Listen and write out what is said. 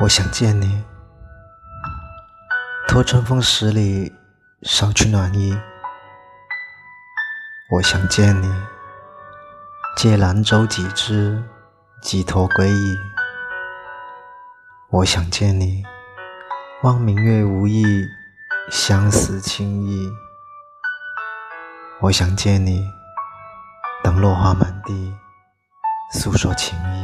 我想见你，托春风十里捎去暖意。我想见你，借兰舟几枝寄托归意。我想见你，望明月无意相思情意。我想见你，等落花满地诉说情意。